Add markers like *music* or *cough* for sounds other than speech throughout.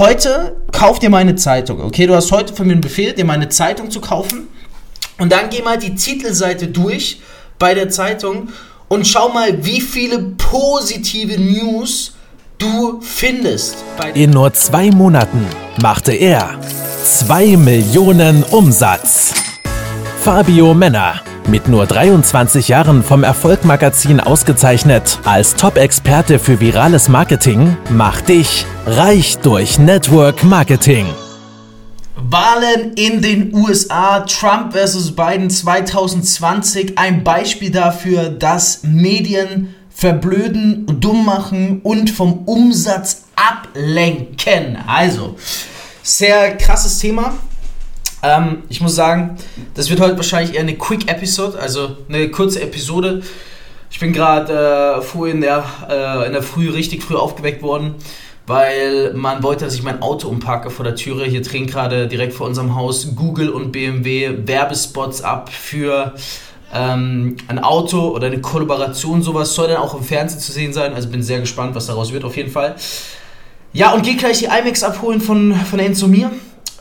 heute kauf dir meine Zeitung, okay? Du hast heute von mir einen Befehl, dir meine Zeitung zu kaufen. Und dann geh mal die Titelseite durch bei der Zeitung und schau mal, wie viele positive News du findest. In nur zwei Monaten machte er 2 Millionen Umsatz. Fabio Männer, mit nur 23 Jahren vom Erfolgmagazin ausgezeichnet als Top-Experte für virales Marketing, macht dich reich durch Network Marketing. Wahlen in den USA, Trump versus Biden 2020, ein Beispiel dafür, dass Medien verblöden, dumm machen und vom Umsatz ablenken. Also, sehr krasses Thema. Ähm, ich muss sagen, das wird heute wahrscheinlich eher eine Quick Episode, also eine kurze Episode. Ich bin gerade äh, vorhin in der, äh, in der Früh richtig früh aufgeweckt worden, weil man wollte, dass ich mein Auto umparke vor der Türe. Hier drehen gerade direkt vor unserem Haus Google und BMW Werbespots ab für ähm, ein Auto oder eine Kollaboration, sowas soll dann auch im Fernsehen zu sehen sein. Also bin sehr gespannt, was daraus wird auf jeden Fall. Ja, und gehe gleich die IMAX abholen von, von Enzo Mir.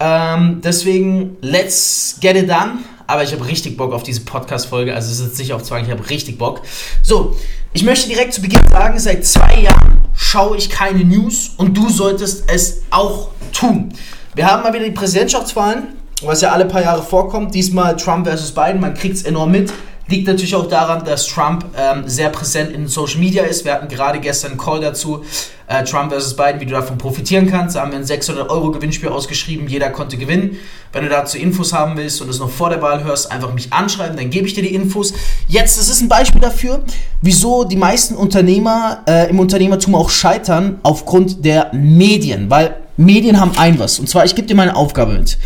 Ähm, deswegen, let's get it done. Aber ich habe richtig Bock auf diese Podcast-Folge. Also es ist nicht auf Zwang, ich habe richtig Bock. So, ich möchte direkt zu Beginn sagen, seit zwei Jahren schaue ich keine News und du solltest es auch tun. Wir haben mal wieder die Präsidentschaftswahlen, was ja alle paar Jahre vorkommt. Diesmal Trump versus Biden, man kriegt es enorm mit. Liegt natürlich auch daran, dass Trump ähm, sehr präsent in Social Media ist. Wir hatten gerade gestern einen Call dazu, äh, Trump versus Biden, wie du davon profitieren kannst. Da haben wir ein 600 Euro Gewinnspiel ausgeschrieben, jeder konnte gewinnen. Wenn du dazu Infos haben willst und es noch vor der Wahl hörst, einfach mich anschreiben, dann gebe ich dir die Infos. Jetzt, das ist ein Beispiel dafür, wieso die meisten Unternehmer äh, im Unternehmertum auch scheitern aufgrund der Medien, weil Medien haben ein was. Und zwar, ich gebe dir meine Aufgabe mit.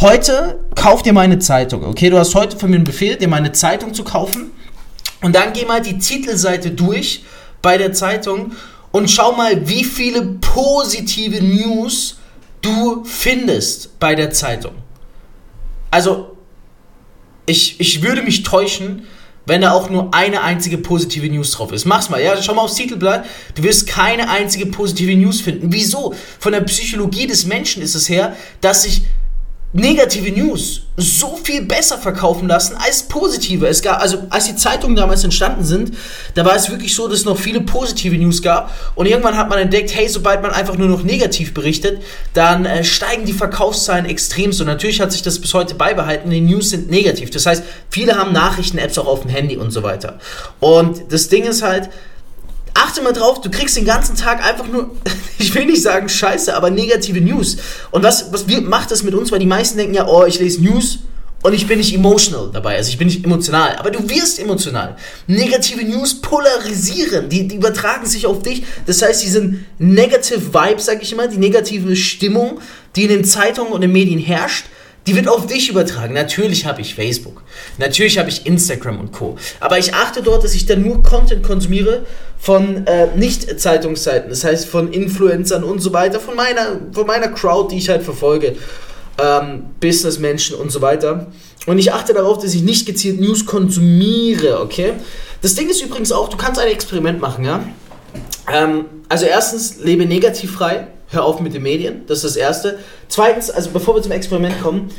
Heute kauf dir meine Zeitung. Okay, du hast heute von mir einen Befehl, dir meine Zeitung zu kaufen. Und dann geh mal die Titelseite durch bei der Zeitung und schau mal, wie viele positive News du findest bei der Zeitung. Also, ich, ich würde mich täuschen, wenn da auch nur eine einzige positive News drauf ist. Mach's mal, ja, schau mal aufs Titelblatt. Du wirst keine einzige positive News finden. Wieso? Von der Psychologie des Menschen ist es her, dass sich negative News so viel besser verkaufen lassen als positive. Es gab, also als die Zeitungen damals entstanden sind, da war es wirklich so, dass es noch viele positive News gab. Und irgendwann hat man entdeckt, hey, sobald man einfach nur noch negativ berichtet, dann äh, steigen die Verkaufszahlen extrem. So natürlich hat sich das bis heute beibehalten. Die News sind negativ. Das heißt, viele haben Nachrichten-Apps auch auf dem Handy und so weiter. Und das Ding ist halt, achte mal drauf, du kriegst den ganzen Tag einfach nur, *laughs* ich will nicht sagen scheiße, aber negative News. Und was, was macht das mit uns? Weil die meisten denken ja, oh, ich lese News und ich bin nicht emotional dabei, also ich bin nicht emotional. Aber du wirst emotional. Negative News polarisieren, die, die übertragen sich auf dich. Das heißt, diese negative Vibe, sag ich immer, die negative Stimmung, die in den Zeitungen und den Medien herrscht, die wird auf dich übertragen. Natürlich habe ich Facebook. Natürlich habe ich Instagram und Co. Aber ich achte dort, dass ich dann nur Content konsumiere von äh, Nicht-Zeitungsseiten. Das heißt von Influencern und so weiter. Von meiner, von meiner Crowd, die ich halt verfolge. Ähm, Businessmenschen und so weiter. Und ich achte darauf, dass ich nicht gezielt News konsumiere, okay? Das Ding ist übrigens auch, du kannst ein Experiment machen, ja? Ähm, also erstens, lebe negativfrei hör auf mit den Medien, das ist das Erste. Zweitens, also bevor wir zum Experiment kommen,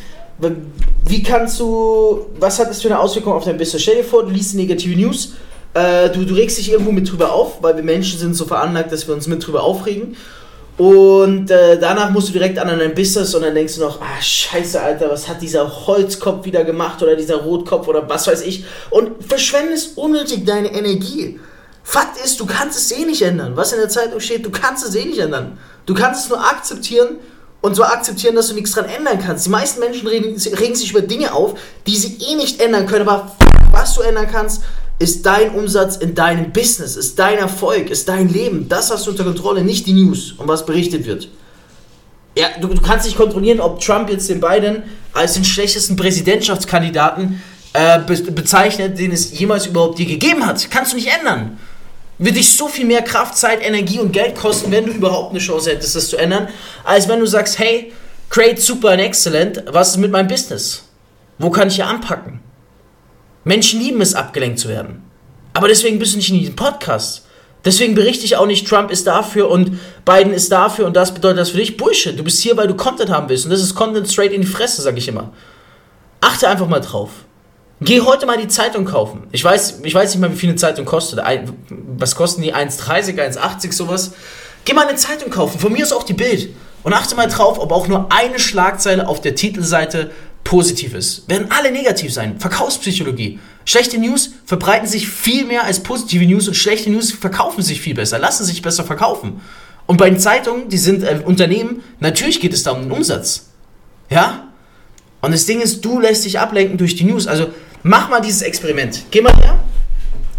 wie kannst du, was hat das für eine Auswirkung auf dein Business? Stell dir vor, du liest negative News, äh, du, du regst dich irgendwo mit drüber auf, weil wir Menschen sind so veranlagt, dass wir uns mit drüber aufregen. Und äh, danach musst du direkt an dein Business und dann denkst du noch, ah scheiße, Alter, was hat dieser Holzkopf wieder gemacht oder dieser Rotkopf oder was weiß ich. Und verschwendest unnötig deine Energie. Fakt ist, du kannst es eh nicht ändern. Was in der Zeitung steht, du kannst es eh nicht ändern. Du kannst es nur akzeptieren und so akzeptieren, dass du nichts dran ändern kannst. Die meisten Menschen regen, regen sich über Dinge auf, die sie eh nicht ändern können. Aber was du ändern kannst, ist dein Umsatz in deinem Business, ist dein Erfolg, ist dein Leben. Das hast du unter Kontrolle, nicht die News und was berichtet wird. Ja, du, du kannst nicht kontrollieren, ob Trump jetzt den Biden als den schlechtesten Präsidentschaftskandidaten äh, be bezeichnet, den es jemals überhaupt dir gegeben hat. Kannst du nicht ändern wird dich so viel mehr Kraft, Zeit, Energie und Geld kosten, wenn du überhaupt eine Chance hättest, das zu ändern, als wenn du sagst, hey, great, super and excellent, was ist mit meinem Business? Wo kann ich hier anpacken? Menschen lieben es, abgelenkt zu werden. Aber deswegen bist du nicht in diesem Podcast. Deswegen berichte ich auch nicht, Trump ist dafür und Biden ist dafür und das bedeutet das für dich. Bullshit. Du bist hier, weil du Content haben willst. Und das ist Content straight in die Fresse, sag ich immer. Achte einfach mal drauf. Geh heute mal die Zeitung kaufen. Ich weiß, ich weiß nicht mal, wie viel eine Zeitung kostet. was kosten die? 1,30, 1,80, sowas. Geh mal eine Zeitung kaufen. Von mir ist auch die Bild. Und achte mal drauf, ob auch nur eine Schlagzeile auf der Titelseite positiv ist. Werden alle negativ sein. Verkaufspsychologie. Schlechte News verbreiten sich viel mehr als positive News und schlechte News verkaufen sich viel besser, lassen sich besser verkaufen. Und bei den Zeitungen, die sind äh, Unternehmen, natürlich geht es da um den Umsatz. Ja? Und das Ding ist, du lässt dich ablenken durch die News. Also mach mal dieses Experiment. Geh mal her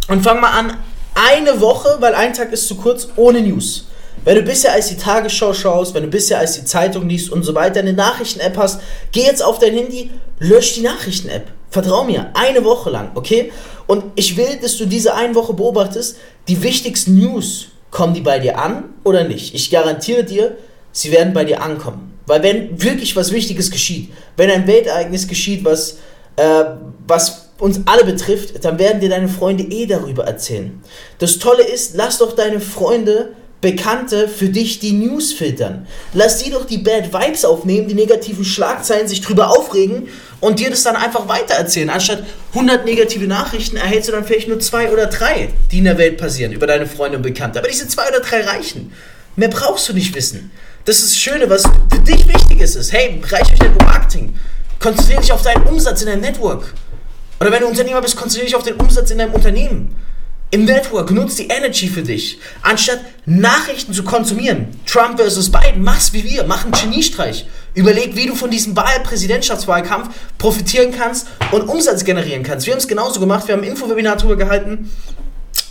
und fang mal an, eine Woche, weil ein Tag ist zu kurz, ohne News. Wenn du bisher als die Tagesschau schaust, wenn du bisher als die Zeitung liest und so weiter, eine Nachrichten-App hast, geh jetzt auf dein Handy, lösch die Nachrichten-App. Vertrau mir, eine Woche lang, okay? Und ich will, dass du diese eine Woche beobachtest, die wichtigsten News, kommen die bei dir an oder nicht? Ich garantiere dir, sie werden bei dir ankommen. Weil wenn wirklich was Wichtiges geschieht, wenn ein Weltereignis geschieht, was, äh, was uns alle betrifft, dann werden dir deine Freunde eh darüber erzählen. Das Tolle ist, lass doch deine Freunde Bekannte für dich die News filtern. Lass die doch die Bad Vibes aufnehmen, die negativen Schlagzeilen, sich drüber aufregen und dir das dann einfach weitererzählen. Anstatt 100 negative Nachrichten erhältst du dann vielleicht nur zwei oder drei, die in der Welt passieren, über deine Freunde und Bekannte. Aber diese zwei oder drei reichen. Mehr brauchst du nicht wissen. Das ist das Schöne, was für dich wichtig ist, hey, Bereich Network Marketing. Konzentriere dich auf deinen Umsatz in deinem Network. Oder wenn du Unternehmer bist, konzentriere dich auf den Umsatz in deinem Unternehmen im Network, nutz die Energy für dich. Anstatt Nachrichten zu konsumieren, Trump versus Biden, mach's wie wir, mach einen Geniestreich. Überleg, wie du von diesem Wahlpräsidentschaftswahlkampf profitieren kannst und Umsatz generieren kannst. Wir haben es genauso gemacht, wir haben ein Infowebinar drüber gehalten,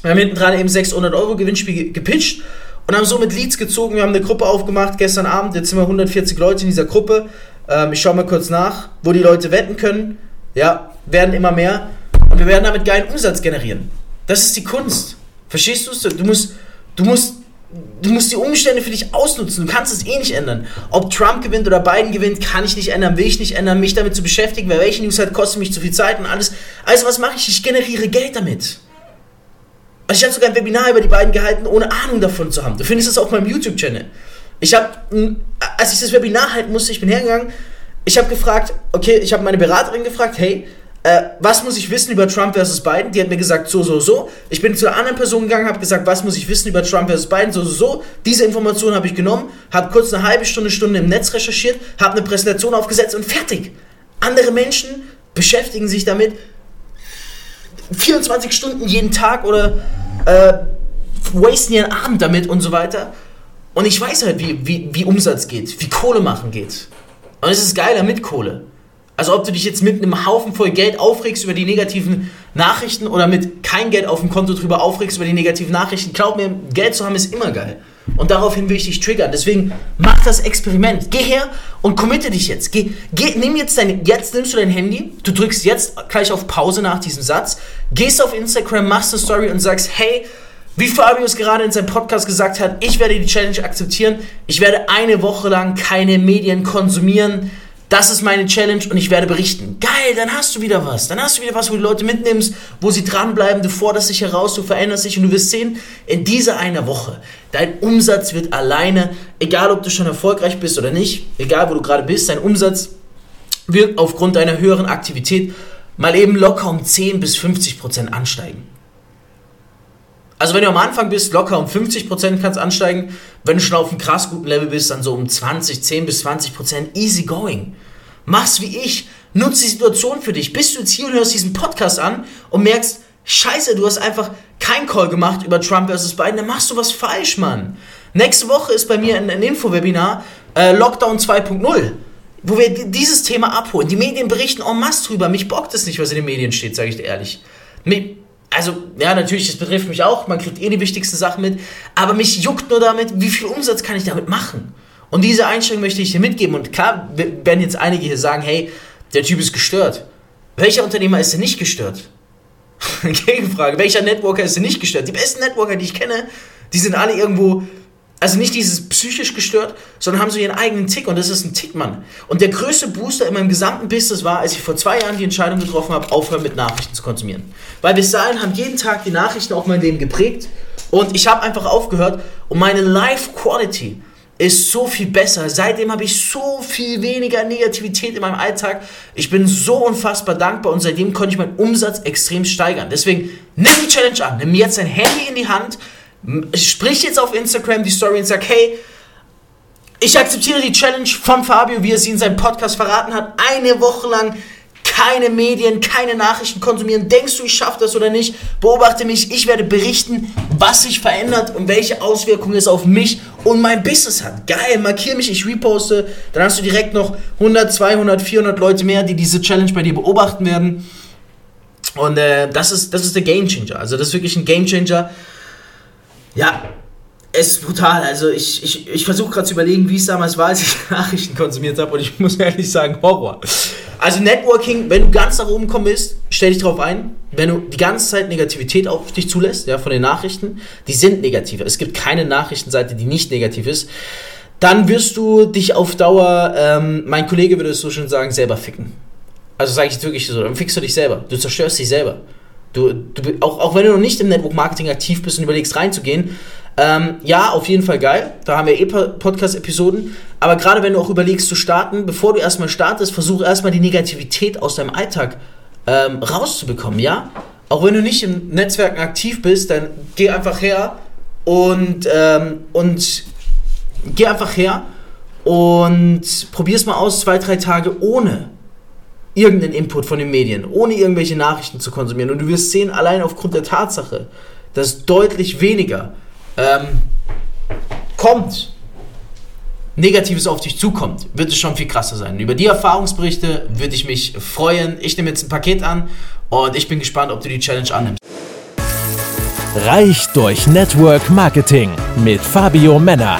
wir haben hinten dran eben 600 Euro Gewinnspiel gepitcht und haben somit Leads gezogen. Wir haben eine Gruppe aufgemacht gestern Abend, jetzt sind wir 140 Leute in dieser Gruppe. Ähm, ich schaue mal kurz nach, wo die Leute wetten können. Ja, werden immer mehr und wir werden damit geilen Umsatz generieren. Das ist die Kunst. Verstehst du es? Du musst, du musst, du musst die Umstände für dich ausnutzen. Du kannst es eh nicht ändern. Ob Trump gewinnt oder Biden gewinnt, kann ich nicht ändern, will ich nicht ändern, mich damit zu beschäftigen, weil welche News hat, kostet mich zu viel Zeit und alles. Also was mache ich? Ich generiere Geld damit. Also ich habe sogar ein Webinar über die beiden gehalten, ohne Ahnung davon zu haben. Du findest es auf meinem YouTube-Channel. Ich habe, als ich das Webinar halten musste, ich bin hergegangen, ich habe gefragt, okay, ich habe meine Beraterin gefragt, hey, äh, was muss ich wissen über Trump versus Biden? Die hat mir gesagt, so, so, so. Ich bin zu einer anderen Person gegangen, habe gesagt, was muss ich wissen über Trump versus Biden? So, so, so. Diese Information habe ich genommen, habe kurz eine halbe Stunde, Stunde im Netz recherchiert, habe eine Präsentation aufgesetzt und fertig. Andere Menschen beschäftigen sich damit 24 Stunden jeden Tag oder äh, wasten ihren Abend damit und so weiter. Und ich weiß halt, wie, wie, wie Umsatz geht, wie Kohle machen geht. Und es ist geiler mit Kohle. Also ob du dich jetzt mit einem Haufen voll Geld aufregst über die negativen Nachrichten oder mit kein Geld auf dem Konto drüber aufregst über die negativen Nachrichten, glaub mir, Geld zu haben ist immer geil. Und daraufhin will ich dich triggern. Deswegen mach das Experiment. Geh her und committe dich jetzt. Geh, geh, nimm jetzt dein, jetzt nimmst du dein Handy, du drückst jetzt gleich auf Pause nach diesem Satz, gehst auf Instagram, machst eine Story und sagst, hey, wie Fabio es gerade in seinem Podcast gesagt hat, ich werde die Challenge akzeptieren. Ich werde eine Woche lang keine Medien konsumieren das ist meine Challenge und ich werde berichten. Geil, dann hast du wieder was. Dann hast du wieder was, wo du Leute mitnimmst, wo sie dranbleiben, du forderst dich heraus, du veränderst dich und du wirst sehen, in dieser einer Woche, dein Umsatz wird alleine, egal ob du schon erfolgreich bist oder nicht, egal wo du gerade bist, dein Umsatz wird aufgrund deiner höheren Aktivität mal eben locker um 10 bis 50 Prozent ansteigen. Also wenn du am Anfang bist, locker um 50% kannst ansteigen. Wenn du schon auf einem krass guten Level bist, dann so um 20, 10 bis 20% easy going. Mach's wie ich. Nutze die Situation für dich. Bist du jetzt hier und hörst diesen Podcast an und merkst, scheiße, du hast einfach kein Call gemacht über Trump versus Biden, dann machst du was falsch, Mann. Nächste Woche ist bei mir ein, ein Info-Webinar äh, Lockdown 2.0 wo wir dieses Thema abholen. Die Medien berichten en masse drüber. Mich bockt es nicht, was in den Medien steht, sage ich dir ehrlich also, ja, natürlich, das betrifft mich auch, man kriegt eh die wichtigsten Sachen mit, aber mich juckt nur damit, wie viel Umsatz kann ich damit machen? Und diese Einstellung möchte ich dir mitgeben. Und klar werden jetzt einige hier sagen, hey, der Typ ist gestört. Welcher Unternehmer ist denn nicht gestört? *laughs* Gegenfrage. Welcher Networker ist denn nicht gestört? Die besten Networker, die ich kenne, die sind alle irgendwo also nicht dieses psychisch gestört, sondern haben so ihren eigenen Tick und das ist ein Tick, Mann. Und der größte Booster in meinem gesamten Business war, als ich vor zwei Jahren die Entscheidung getroffen habe, aufhören mit Nachrichten zu konsumieren. Weil bis dahin haben jeden Tag die Nachrichten auch mein Leben geprägt Und ich habe einfach aufgehört und meine Life Quality ist so viel besser. Seitdem habe ich so viel weniger Negativität in meinem Alltag. Ich bin so unfassbar dankbar und seitdem konnte ich meinen Umsatz extrem steigern. Deswegen nimm die Challenge an. Nimm jetzt dein Handy in die Hand. Sprich jetzt auf Instagram die Story und sag, hey, ich akzeptiere die Challenge von Fabio, wie er sie in seinem Podcast verraten hat. Eine Woche lang keine Medien, keine Nachrichten konsumieren. Denkst du, ich schaffe das oder nicht? Beobachte mich. Ich werde berichten, was sich verändert und welche Auswirkungen es auf mich und mein Business hat. Geil, markiere mich, ich reposte. Dann hast du direkt noch 100, 200, 400 Leute mehr, die diese Challenge bei dir beobachten werden. Und äh, das, ist, das ist der Game Changer. Also das ist wirklich ein Game Changer. Ja, es ist brutal. Also ich, ich, ich versuche gerade zu überlegen, wie es damals war, als ich *laughs* Nachrichten konsumiert habe. Und ich *laughs* muss ehrlich sagen, Horror. Also Networking, wenn du ganz nach oben kommen willst, stell dich drauf ein. Wenn du die ganze Zeit Negativität auf dich zulässt, ja, von den Nachrichten, die sind negativ. Es gibt keine Nachrichtenseite, die nicht negativ ist. Dann wirst du dich auf Dauer, ähm, mein Kollege würde es so schön sagen, selber ficken. Also sage ich wirklich so, dann fickst du dich selber. Du zerstörst dich selber. Du, du, auch, auch wenn du noch nicht im Network Marketing aktiv bist und überlegst reinzugehen, ähm, ja, auf jeden Fall geil. Da haben wir eh Podcast-Episoden. Aber gerade wenn du auch überlegst zu starten, bevor du erstmal startest, versuche erstmal die Negativität aus deinem Alltag ähm, rauszubekommen, ja? Auch wenn du nicht im Netzwerken aktiv bist, dann geh einfach her und, ähm, und geh einfach her und probier's mal aus, zwei, drei Tage ohne irgendeinen Input von den Medien, ohne irgendwelche Nachrichten zu konsumieren. Und du wirst sehen, allein aufgrund der Tatsache, dass deutlich weniger ähm, kommt, Negatives auf dich zukommt, wird es schon viel krasser sein. Über die Erfahrungsberichte würde ich mich freuen. Ich nehme jetzt ein Paket an und ich bin gespannt, ob du die Challenge annimmst. Reich durch Network Marketing mit Fabio Männer.